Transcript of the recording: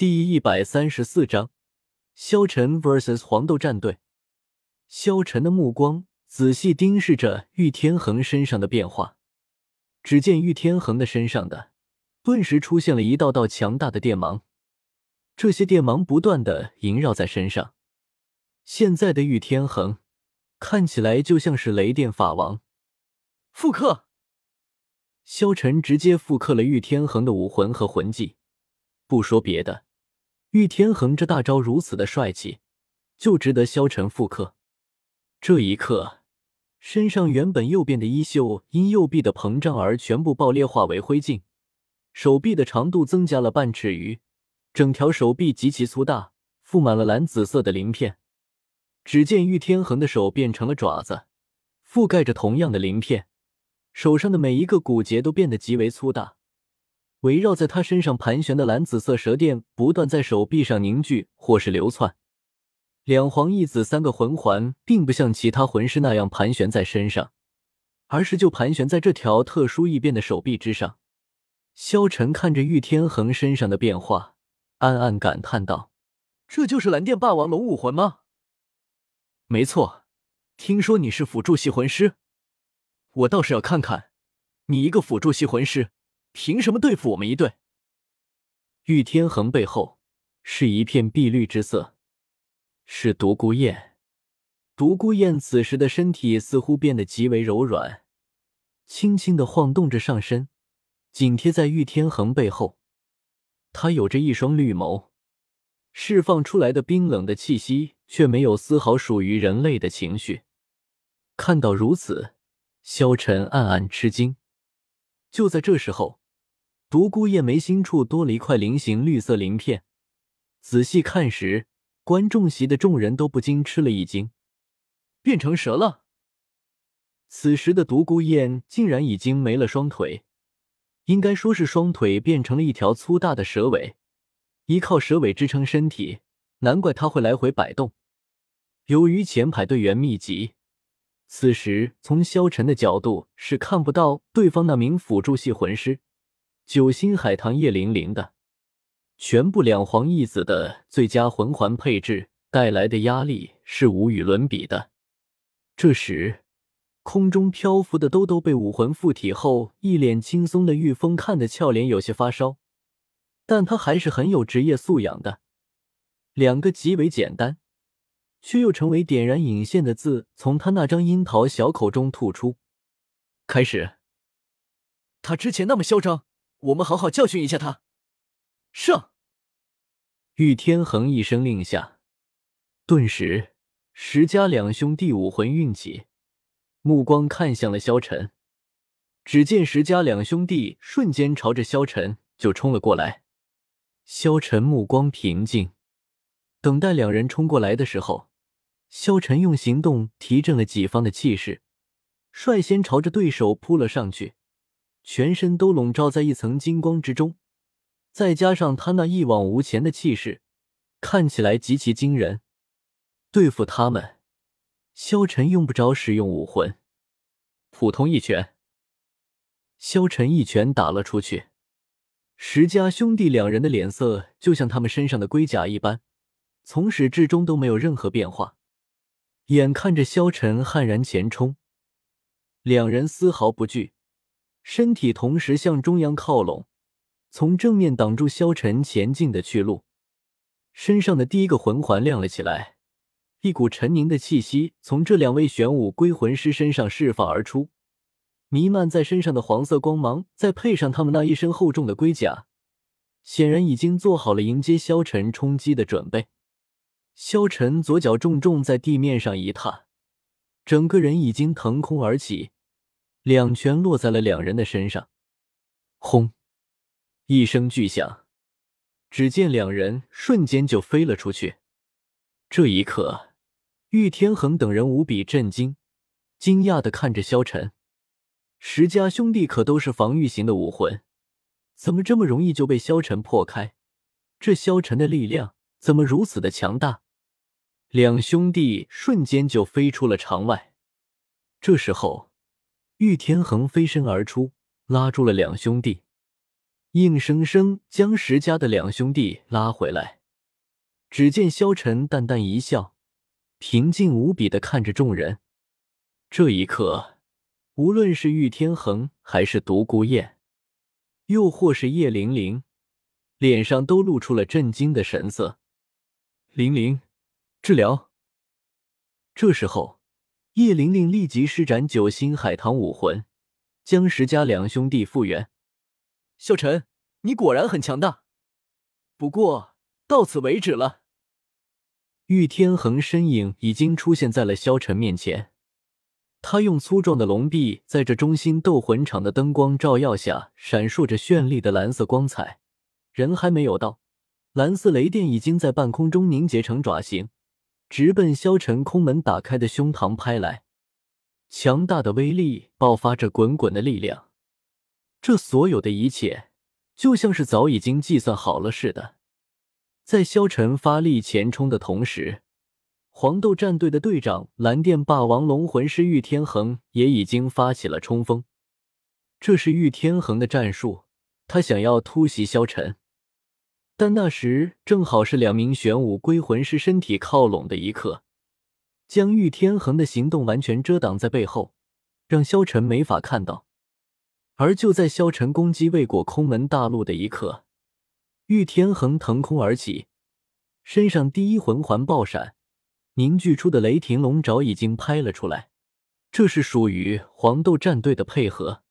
第一百三十四章，萧晨 vs 黄豆战队。萧晨的目光仔细盯视着玉天恒身上的变化，只见玉天恒的身上的顿时出现了一道道强大的电芒，这些电芒不断的萦绕在身上。现在的玉天恒看起来就像是雷电法王。复刻，萧晨直接复刻了玉天恒的武魂和魂技。不说别的。玉天恒这大招如此的帅气，就值得萧晨复刻。这一刻，身上原本右边的衣袖因右臂的膨胀而全部爆裂，化为灰烬；手臂的长度增加了半尺余，整条手臂极其粗大，覆满了蓝紫色的鳞片。只见玉天恒的手变成了爪子，覆盖着同样的鳞片，手上的每一个骨节都变得极为粗大。围绕在他身上盘旋的蓝紫色蛇电不断在手臂上凝聚或是流窜，两黄一紫三个魂环并不像其他魂师那样盘旋在身上，而是就盘旋在这条特殊异变的手臂之上。萧晨看着玉天恒身上的变化，暗暗感叹道：“这就是蓝电霸王龙武魂吗？”“没错，听说你是辅助系魂师，我倒是要看看，你一个辅助系魂师。”凭什么对付我们一队？玉天恒背后是一片碧绿之色，是独孤雁。独孤雁此时的身体似乎变得极为柔软，轻轻的晃动着上身，紧贴在玉天恒背后。他有着一双绿眸，释放出来的冰冷的气息却没有丝毫属于人类的情绪。看到如此，萧晨暗暗吃惊。就在这时候。独孤雁眉心处多了一块菱形绿色鳞片，仔细看时，观众席的众人都不禁吃了一惊，变成蛇了。此时的独孤雁竟然已经没了双腿，应该说是双腿变成了一条粗大的蛇尾，依靠蛇尾支撑身体，难怪他会来回摆动。由于前排队员密集，此时从萧晨的角度是看不到对方那名辅助系魂师。九星海棠叶灵灵的，全部两黄一紫的最佳魂环配置带来的压力是无与伦比的。这时，空中漂浮的兜兜被武魂附体后，一脸轻松的玉峰看得俏脸有些发烧，但他还是很有职业素养的。两个极为简单，却又成为点燃引线的字从他那张樱桃小口中吐出。开始。他之前那么嚣张。我们好好教训一下他。上！玉天恒一声令下，顿时石家两兄弟武魂运起，目光看向了萧晨。只见石家两兄弟瞬间朝着萧晨就冲了过来。萧晨目光平静，等待两人冲过来的时候，萧晨用行动提振了己方的气势，率先朝着对手扑了上去。全身都笼罩在一层金光之中，再加上他那一往无前的气势，看起来极其惊人。对付他们，萧晨用不着使用武魂，普通一拳。萧晨一拳打了出去，石家兄弟两人的脸色就像他们身上的龟甲一般，从始至终都没有任何变化。眼看着萧晨悍然前冲，两人丝毫不惧。身体同时向中央靠拢，从正面挡住萧晨前进的去路。身上的第一个魂环亮了起来，一股沉凝的气息从这两位玄武归魂师身上释放而出，弥漫在身上的黄色光芒，再配上他们那一身厚重的龟甲，显然已经做好了迎接萧晨冲击的准备。萧晨左脚重重在地面上一踏，整个人已经腾空而起。两拳落在了两人的身上，轰！一声巨响，只见两人瞬间就飞了出去。这一刻，玉天恒等人无比震惊，惊讶的看着萧晨。石家兄弟可都是防御型的武魂，怎么这么容易就被萧晨破开？这萧晨的力量怎么如此的强大？两兄弟瞬间就飞出了场外。这时候。玉天恒飞身而出，拉住了两兄弟。硬生生将石家的两兄弟拉回来。只见萧晨淡淡一笑，平静无比的看着众人。这一刻，无论是玉天恒，还是独孤雁，又或是叶玲玲，脸上都露出了震惊的神色。玲玲，治疗。这时候。叶玲玲立即施展九星海棠武魂，将石家两兄弟复原。萧晨，你果然很强大，不过到此为止了。玉天恒身影已经出现在了萧晨面前，他用粗壮的龙臂在这中心斗魂场的灯光照耀下，闪烁着绚丽的蓝色光彩。人还没有到，蓝色雷电已经在半空中凝结成爪形。直奔萧晨空门打开的胸膛拍来，强大的威力爆发着滚滚的力量。这所有的一切，就像是早已经计算好了似的。在萧晨发力前冲的同时，黄豆战队的队长蓝电霸王龙魂师玉天恒也已经发起了冲锋。这是玉天恒的战术，他想要突袭萧晨。但那时正好是两名玄武归魂师身体靠拢的一刻，将玉天恒的行动完全遮挡在背后，让萧晨没法看到。而就在萧晨攻击未果空门大陆的一刻，玉天恒腾空而起，身上第一魂环爆闪，凝聚出的雷霆龙爪已经拍了出来。这是属于黄豆战队的配合。